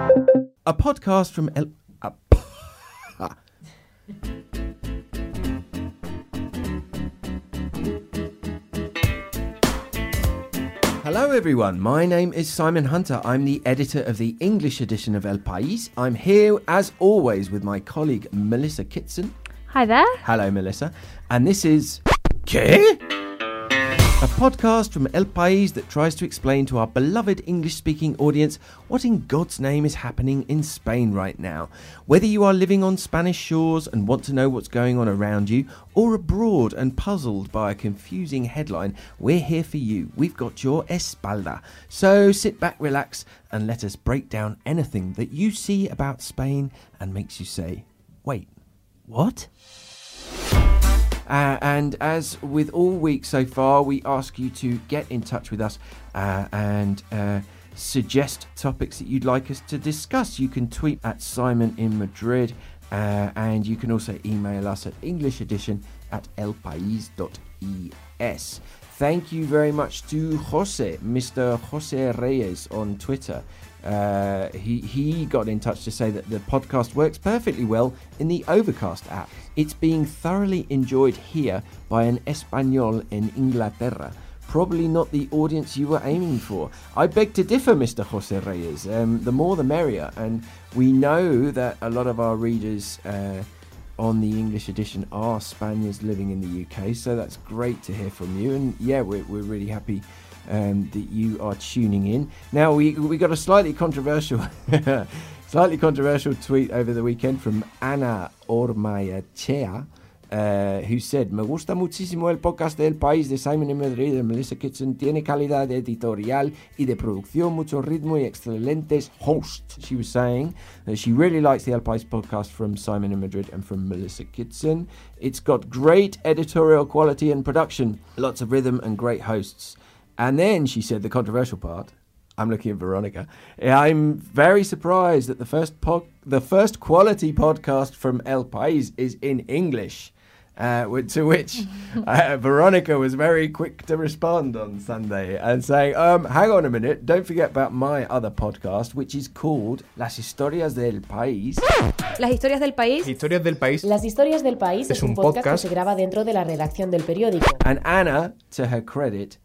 A podcast from El. a- Hello, everyone. My name is Simon Hunter. I'm the editor of the English edition of El País. I'm here, as always, with my colleague Melissa Kitson. Hi there. Hello, Melissa. And this is. ¿Qué? A podcast from El País that tries to explain to our beloved English speaking audience what in God's name is happening in Spain right now. Whether you are living on Spanish shores and want to know what's going on around you, or abroad and puzzled by a confusing headline, we're here for you. We've got your espalda. So sit back, relax, and let us break down anything that you see about Spain and makes you say, wait, what? Uh, and as with all weeks so far, we ask you to get in touch with us uh, and uh, suggest topics that you'd like us to discuss. You can tweet at Simon in Madrid, uh, and you can also email us at English edition at elpais.es. Thank you very much to Jose, Mr. Jose Reyes on Twitter. Uh, he, he got in touch to say that the podcast works perfectly well in the Overcast app. It's being thoroughly enjoyed here by an Espanol in Inglaterra. Probably not the audience you were aiming for. I beg to differ, Mr. Jose Reyes. Um, the more the merrier. And we know that a lot of our readers uh, on the English edition are Spaniards living in the UK, so that's great to hear from you. And yeah, we're, we're really happy um, that you are tuning in. Now we we got a slightly controversial, slightly controversial tweet over the weekend from Ana Ormayachea. Uh, who said, me gusta muchísimo el podcast del País de Simon en Madrid de Melissa Kitson, tiene calidad editorial y de producción, mucho ritmo y excelentes hosts. She was saying that she really likes the El País podcast from Simon in Madrid and from Melissa Kitson. It's got great editorial quality and production, lots of rhythm and great hosts. And then she said the controversial part. I'm looking at Veronica. I'm very surprised that the first po- the first quality podcast from El País is in English. Uh, to which uh, Veronica was very quick to respond on Sunday and saying, um, "Hang on a minute! Don't forget about my other podcast, which is called Las Historias del País." Las historias del país. Historias del país. Las historias del país Es es un un podcast, podcast. que se graba dentro de la redacción del periódico. And Anna, to her credit,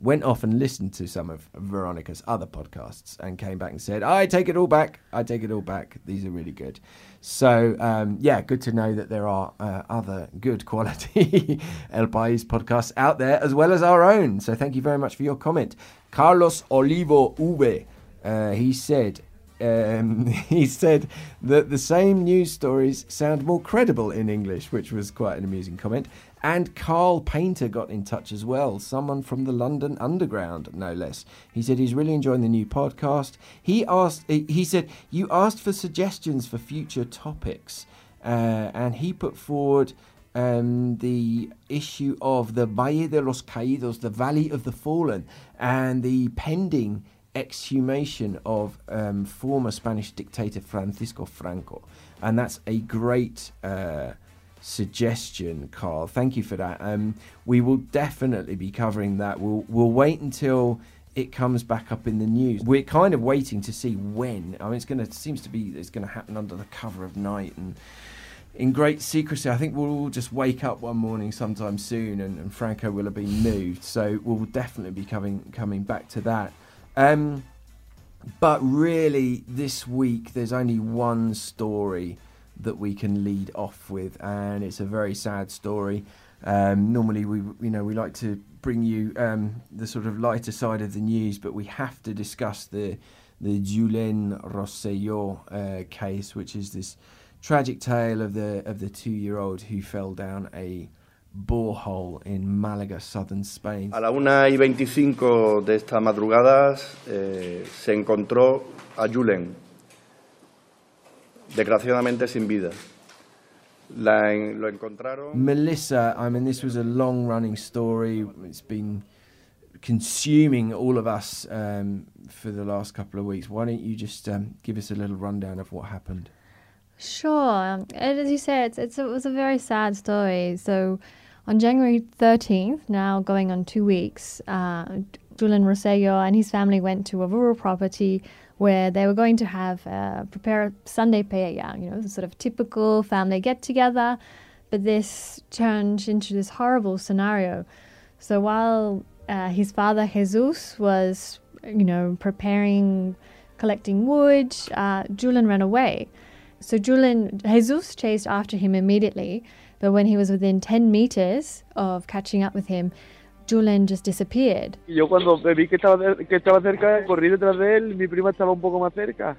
went off and listened to some of Veronica's other podcasts and came back and said, I take it all back. I take it all back. These are really good. So, um, yeah, good to know that there are uh, other good quality El País podcasts out there as well as our own. So, thank you very much for your comment. Carlos Olivo Ube, uh, he said, um, he said that the same news stories sound more credible in English, which was quite an amusing comment. And Carl Painter got in touch as well, someone from the London Underground, no less. He said he's really enjoying the new podcast. He asked, he said, you asked for suggestions for future topics, uh, and he put forward um, the issue of the Valle de los Caídos, the Valley of the Fallen, and the pending exhumation of um, former Spanish dictator Francisco Franco. And that's a great uh, suggestion, Carl. Thank you for that. Um, we will definitely be covering that. We'll, we'll wait until it comes back up in the news. We're kind of waiting to see when. I mean, it's going to seems to be it's going to happen under the cover of night and in great secrecy. I think we'll all just wake up one morning sometime soon, and, and Franco will have been moved. So we'll definitely be coming coming back to that. Um, but really, this week there's only one story that we can lead off with, and it's a very sad story. Um, normally, we you know we like to bring you um, the sort of lighter side of the news, but we have to discuss the the Julen Rosselló uh, case, which is this tragic tale of the of the two year old who fell down a borehole in Malaga, southern Spain. A la 1 y 25 de esta madrugada eh, se encontró a Julen, desgraciadamente sin vida. La en- lo encontraron. Melissa, I mean, this was a long running story. It's been consuming all of us um, for the last couple of weeks. Why don't you just um, give us a little rundown of what happened? Sure. Um, and as you said, it's, it's, it was a very sad story. So on January 13th, now going on two weeks, uh, Julian Roselló and his family went to a rural property where they were going to have uh, prepare a Sunday paella, you know, the sort of typical family get together. But this turned into this horrible scenario. So while uh, his father Jesus was, you know, preparing, collecting wood, uh, Julen ran away. So Julian Jesus chased after him immediately, but when he was within 10 meters of catching up with him, Julen just disappeared. Yo cuando vi que estaba, que estaba cerca, corrí detrás de él, mi prima estaba un poco más cerca.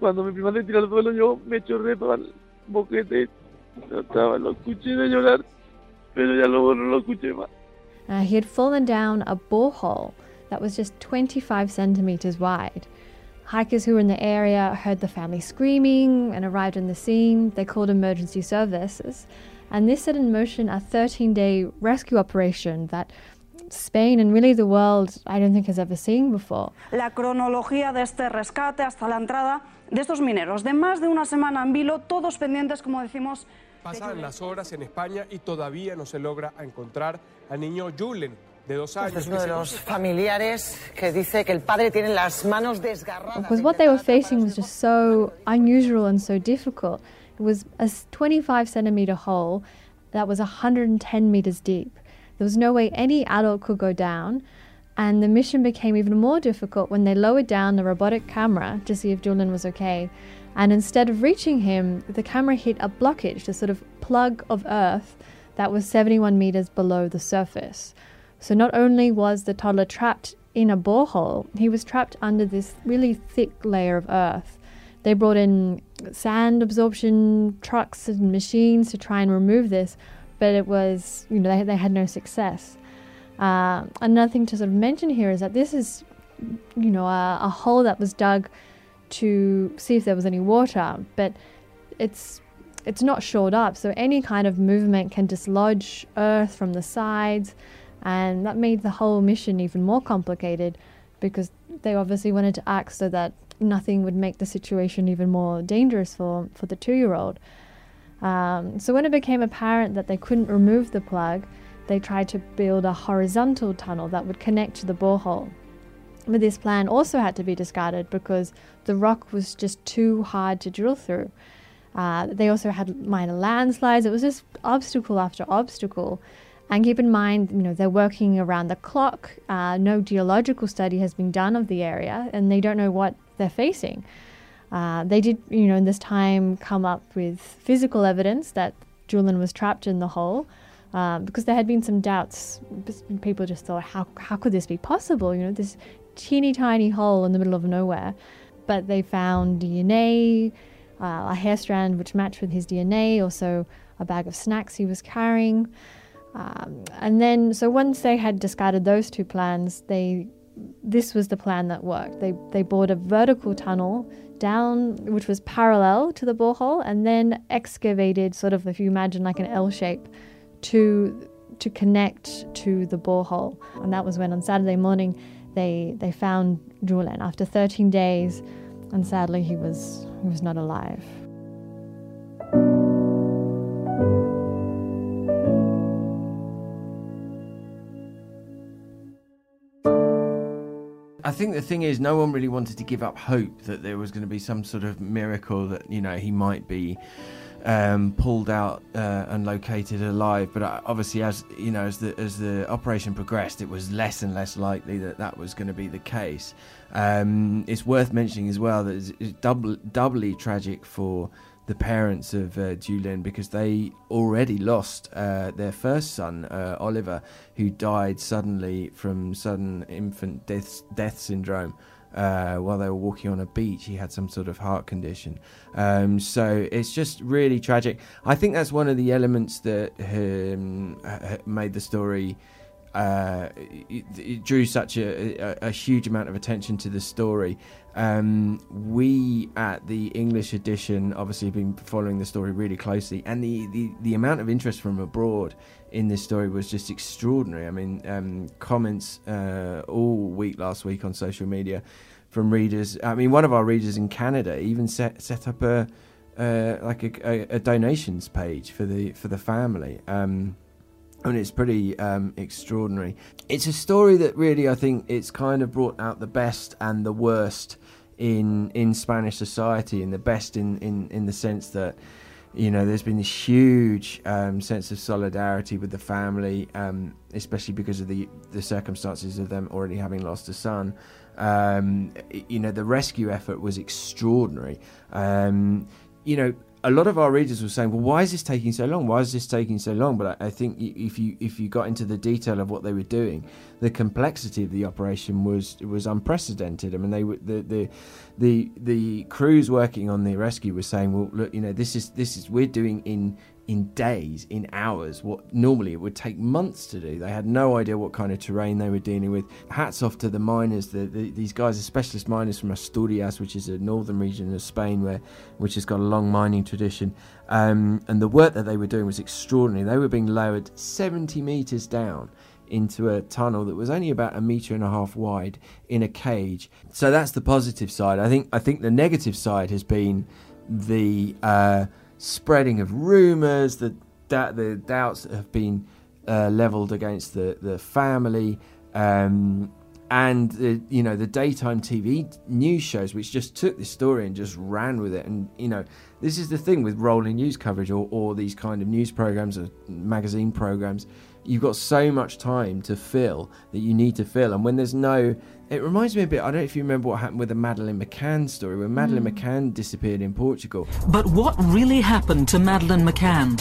Cuando mi prima se tiró al suelo, yo me chorré todo el boquete. Yo estaba, lo escuché de llorar, pero ya luego no lo escuché más. Uh, he had fallen down a borehole that was just 25 centimeters wide. Hikers who were in the area heard the family screaming and arrived on the scene. They called emergency services. And this set in motion a 13 day rescue operation that Spain and really the world I don't think has ever seen before. La cronología de este rescate hasta la entrada de estos mineros de más de una semana en vilo, todos pendientes, como decimos. Pasan las horas en España y todavía no se logra encontrar al niño Julen, de dos años. Este es uno de los familiares que dice que el padre tiene las manos desgarradas. Because what they were facing was just so unusual and so difficult. It was a 25 centimeter hole that was 110 meters deep. There was no way any adult could go down. And the mission became even more difficult when they lowered down the robotic camera to see if Julian was okay. And instead of reaching him, the camera hit a blockage, a sort of plug of earth that was 71 meters below the surface. So not only was the toddler trapped in a borehole, he was trapped under this really thick layer of earth. They brought in sand absorption trucks and machines to try and remove this, but it was, you know, they, they had no success. Uh, another thing to sort of mention here is that this is, you know, a, a hole that was dug to see if there was any water, but it's it's not shored up, so any kind of movement can dislodge earth from the sides, and that made the whole mission even more complicated because they obviously wanted to act so that nothing would make the situation even more dangerous for, for the two year old. Um, so when it became apparent that they couldn't remove the plug, they tried to build a horizontal tunnel that would connect to the borehole. But this plan also had to be discarded because the rock was just too hard to drill through. Uh, they also had minor landslides. It was just obstacle after obstacle. And keep in mind, you know, they're working around the clock. Uh, no geological study has been done of the area, and they don't know what they're facing. Uh, they did, you know, in this time come up with physical evidence that Julian was trapped in the hole. Um, because there had been some doubts. People just thought, how, how could this be possible? You know, this teeny tiny hole in the middle of nowhere. But they found DNA, uh, a hair strand which matched with his DNA, also a bag of snacks he was carrying. Um, and then, so once they had discarded those two plans, they this was the plan that worked. They they bored a vertical tunnel down, which was parallel to the borehole, and then excavated, sort of, if you imagine like an L shape, to to connect to the borehole. And that was when on Saturday morning they they found Julian after 13 days, and sadly he was he was not alive. I think the thing is, no one really wanted to give up hope that there was going to be some sort of miracle that you know he might be um, pulled out uh, and located alive. But uh, obviously, as you know, as the as the operation progressed, it was less and less likely that that was going to be the case. Um, it's worth mentioning as well that it's, double, doubly tragic for the parents of uh, Julen because they already lost uh, their first son, uh, Oliver, who died suddenly from sudden infant death, death syndrome. Uh, while they were walking on a beach, he had some sort of heart condition. Um, so it's just really tragic. I think that's one of the elements that um, made the story uh, it, it, drew such a, a, a, huge amount of attention to the story. Um, we at the English edition obviously have been following the story really closely, and the, the, the amount of interest from abroad in this story was just extraordinary. I mean, um, comments uh, all week last week on social media from readers. I mean, one of our readers in Canada even set set up a uh, like a, a, donations page for the for the family. Um, and it's pretty um, extraordinary. It's a story that really, I think, it's kind of brought out the best and the worst in in Spanish society and the best in, in, in the sense that you know there's been this huge um, sense of solidarity with the family, um, especially because of the the circumstances of them already having lost a son. Um, you know the rescue effort was extraordinary. Um, you know a lot of our readers were saying, "Well, why is this taking so long? Why is this taking so long?" But I, I think if you if you got into the detail of what they were doing, the complexity of the operation was was unprecedented. I mean, they were the the the the crews working on the rescue were saying, "Well, look, you know, this is this is we're doing in in days, in hours, what normally it would take months to do. They had no idea what kind of terrain they were dealing with. Hats off to the miners. The, the, these guys are specialist miners from Asturias, which is a northern region of Spain, where which has got a long mining tradition. Um, and the work that they were doing was extraordinary. They were being lowered 70 meters down into a tunnel that was only about a meter and a half wide in a cage. So that's the positive side. I think I think the negative side has been the uh, spreading of rumours, the da- the doubts that have been uh, leveled against the the family, um, and the you know the daytime TV news shows which just took this story and just ran with it. And you know this is the thing with rolling news coverage or, or these kind of news programs or magazine programs. You've got so much time to fill that you need to fill, and when there's no it reminds me a bit. I don't know if you remember what happened with the Madeleine McCann story, when Madeleine Mm. McCann disappeared in Portugal. But what really happened to Madeleine McCann?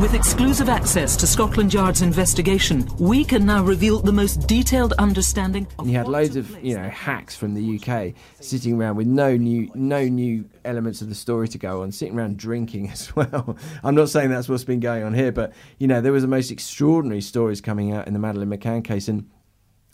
With exclusive access to Scotland Yard's investigation, we can now reveal the most detailed understanding And you had loads of you know hacks from the UK sitting around with no new no new elements of the story to go on, sitting around drinking as well. I'm not saying that's what's been going on here, but you know there was the most extraordinary stories coming out in the Madeleine McCann case, and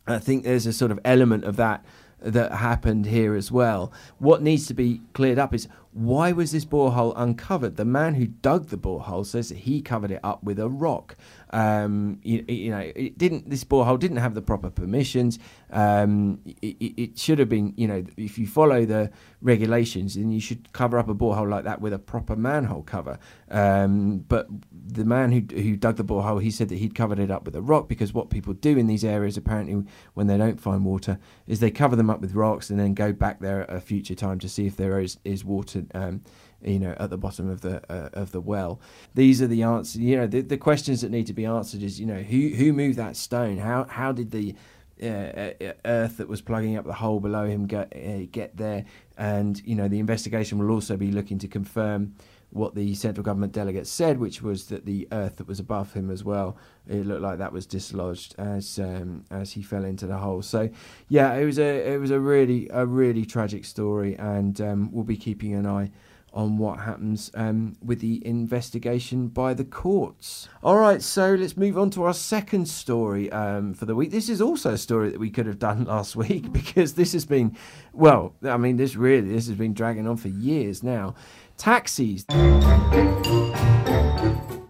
I think there's a sort of element of that that happened here as well. What needs to be cleared up is why was this borehole uncovered? The man who dug the borehole says that he covered it up with a rock. Um, you, you know, it didn't. This borehole didn't have the proper permissions. Um, it, it- should have been. You know, if you follow the regulations, then you should cover up a borehole like that with a proper manhole cover. Um, but the man who who dug the borehole, he said that he'd covered it up with a rock because what people do in these areas, apparently, when they don't find water, is they cover them up with rocks and then go back there at a future time to see if there is is water. Um, you know, at the bottom of the uh, of the well. These are the answers. You know, the, the questions that need to be answered is, you know, who who moved that stone? How how did the uh, uh, earth that was plugging up the hole below him get uh, get there? And you know, the investigation will also be looking to confirm what the central government delegate said, which was that the earth that was above him as well, it looked like that was dislodged as um, as he fell into the hole. So, yeah, it was a it was a really a really tragic story, and um, we'll be keeping an eye on what happens um, with the investigation by the courts. All right, so let's move on to our second story um, for the week. This is also a story that we could have done last week because this has been, well, I mean, this really this has been dragging on for years now. Taxis.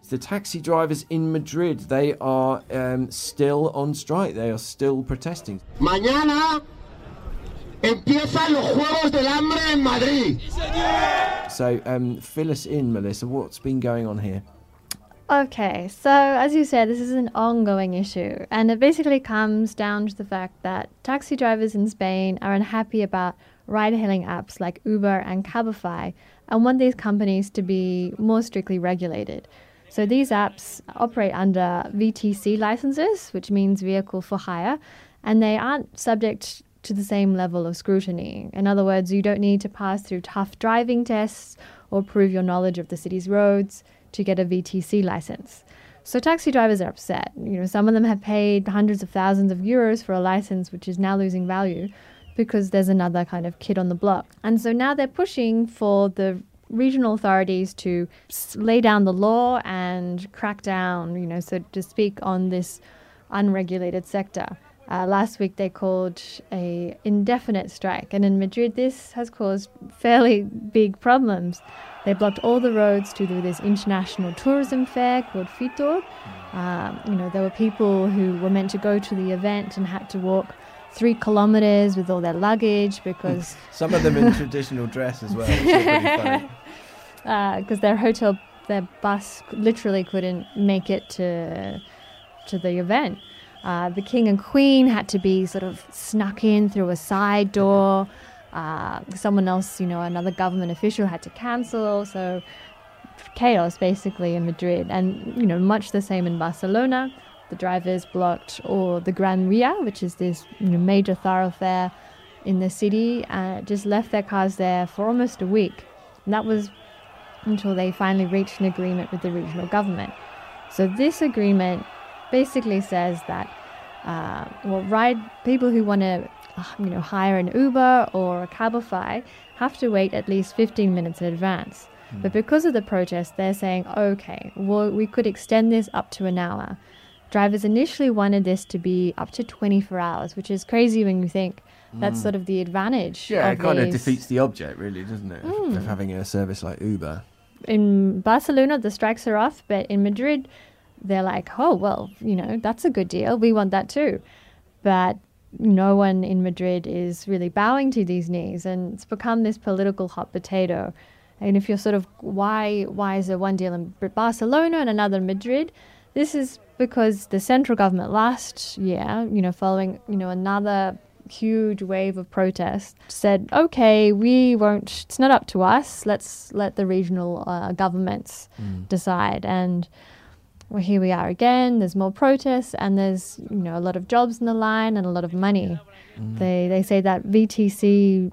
The taxi drivers in Madrid, they are um, still on strike. They are still protesting. Mañana empiezan los Juegos del Hambre en Madrid. So, um, fill us in, Melissa. What's been going on here? Okay, so as you said, this is an ongoing issue, and it basically comes down to the fact that taxi drivers in Spain are unhappy about ride hailing apps like Uber and Cabify and want these companies to be more strictly regulated. So these apps operate under VTC licenses, which means vehicle for hire, and they aren't subject to the same level of scrutiny. In other words, you don't need to pass through tough driving tests or prove your knowledge of the city's roads to get a VTC license. So taxi drivers are upset. You know, some of them have paid hundreds of thousands of euros for a license which is now losing value because there's another kind of kid on the block. And so now they're pushing for the regional authorities to lay down the law and crack down, you know, so to speak, on this unregulated sector. Uh, last week they called a indefinite strike, and in Madrid this has caused fairly big problems. They blocked all the roads to do this international tourism fair called Fitur. Um, you know, there were people who were meant to go to the event and had to walk three kilometers with all their luggage because Some of them in traditional dress as well. Which is pretty funny. because their hotel, their bus literally couldn't make it to to the event. Uh, the king and queen had to be sort of snuck in through a side door. Uh, someone else, you know, another government official had to cancel. So chaos basically in Madrid, and you know, much the same in Barcelona. The drivers blocked or the Gran Via, which is this you know, major thoroughfare in the city, uh, just left their cars there for almost a week. And that was until they finally reached an agreement with the regional government. So this agreement basically says that uh, well, ride people who want to you know hire an Uber or a Cabify have to wait at least 15 minutes in advance. But because of the protest, they're saying, okay, well, we could extend this up to an hour. Drivers initially wanted this to be up to 24 hours, which is crazy when you think that's Mm. sort of the advantage. Yeah, of it kind of defeats the object, really, doesn't it? of- Mm. Of having a service like Uber. in Barcelona, the strikes are off, but in Madrid, they're like, oh, well, you know, that's a good deal. We want that too. But no one in Madrid is really bowing to these knees, and it's become this political hot potato. And if you're sort of, why, why is there one deal in Barcelona and another in Madrid? This is because the central government last year, you know, following, you know, another huge wave of protest said okay we won't it's not up to us let's let the regional uh, governments decide and well here we are again there's more protests and there's you know a lot of jobs in the line and a lot of money they they say that VTC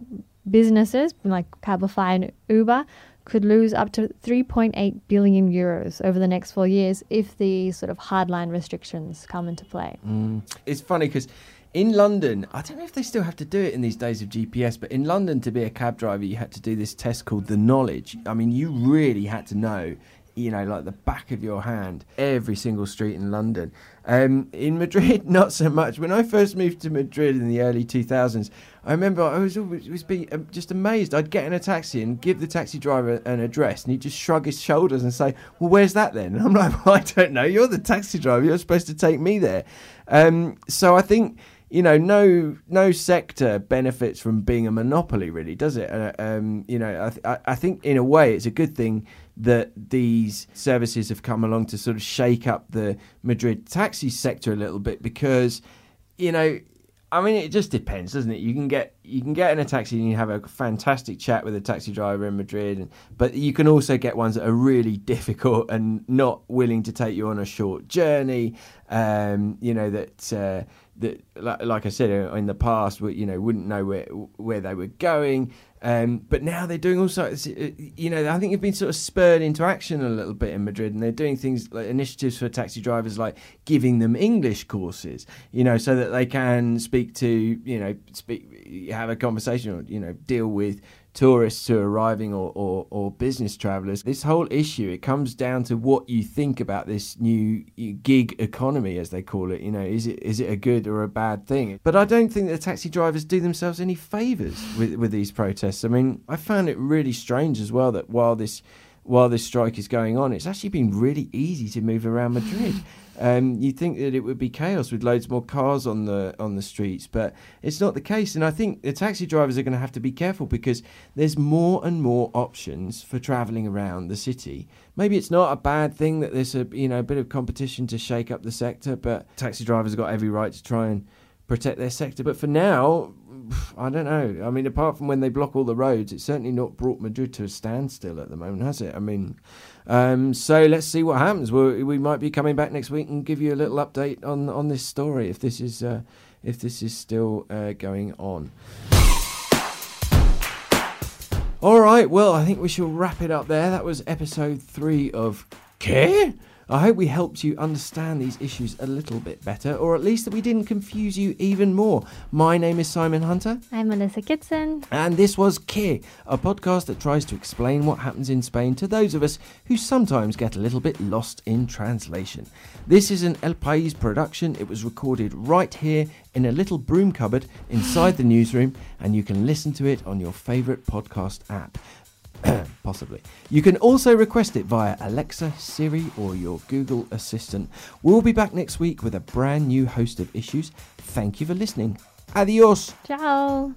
businesses like Cabify and Uber could lose up to 3.8 billion euros over the next four years if the sort of hardline restrictions come into play. Mm. It's funny because in London, I don't know if they still have to do it in these days of GPS, but in London, to be a cab driver, you had to do this test called the knowledge. I mean, you really had to know, you know, like the back of your hand, every single street in London. Um, in Madrid, not so much. When I first moved to Madrid in the early 2000s, I remember I was always was being um, just amazed. I'd get in a taxi and give the taxi driver an address, and he'd just shrug his shoulders and say, "Well, where's that then?" And I'm like, well, "I don't know. You're the taxi driver. You're supposed to take me there." Um, so I think you know, no no sector benefits from being a monopoly, really, does it? Uh, um, you know, I, th- I, I think in a way it's a good thing that these services have come along to sort of shake up the Madrid taxi sector a little bit because, you know, I mean, it just depends, doesn't it? You can get you can get in a taxi and you have a fantastic chat with a taxi driver in Madrid, and, but you can also get ones that are really difficult and not willing to take you on a short journey. Um, you know that uh, that like, like I said uh, in the past, you know, wouldn't know where where they were going. Um, but now they're doing all sorts. uh, You know, I think they've been sort of spurred into action a little bit in Madrid, and they're doing things like initiatives for taxi drivers, like giving them English courses. You know, so that they can speak to you know speak have a conversation or you know deal with tourists who are arriving or, or, or business travelers. This whole issue, it comes down to what you think about this new gig economy, as they call it. You know, is it is it a good or a bad thing? But I don't think the taxi drivers do themselves any favours with, with these protests. I mean, I found it really strange as well that while this while this strike is going on, it's actually been really easy to move around Madrid. Um, you'd think that it would be chaos with loads more cars on the on the streets, but it's not the case. And I think the taxi drivers are going to have to be careful because there's more and more options for travelling around the city. Maybe it's not a bad thing that there's a you know a bit of competition to shake up the sector, but taxi drivers have got every right to try and protect their sector. But for now, I don't know. I mean, apart from when they block all the roads, it's certainly not brought Madrid to a standstill at the moment, has it? I mean, um, so let's see what happens. we we might be coming back next week and give you a little update on on this story if this is uh, if this is still uh, going on. All right, well, I think we shall wrap it up there. That was episode three of Qué. I hope we helped you understand these issues a little bit better, or at least that we didn't confuse you even more. My name is Simon Hunter. I'm Melissa Kitson. And this was Qué, a podcast that tries to explain what happens in Spain to those of us who sometimes get a little bit lost in translation. This is an El País production. It was recorded right here in a little broom cupboard inside the newsroom, and you can listen to it on your favourite podcast app. Possibly. You can also request it via Alexa, Siri, or your Google Assistant. We'll be back next week with a brand new host of issues. Thank you for listening. Adios. Ciao.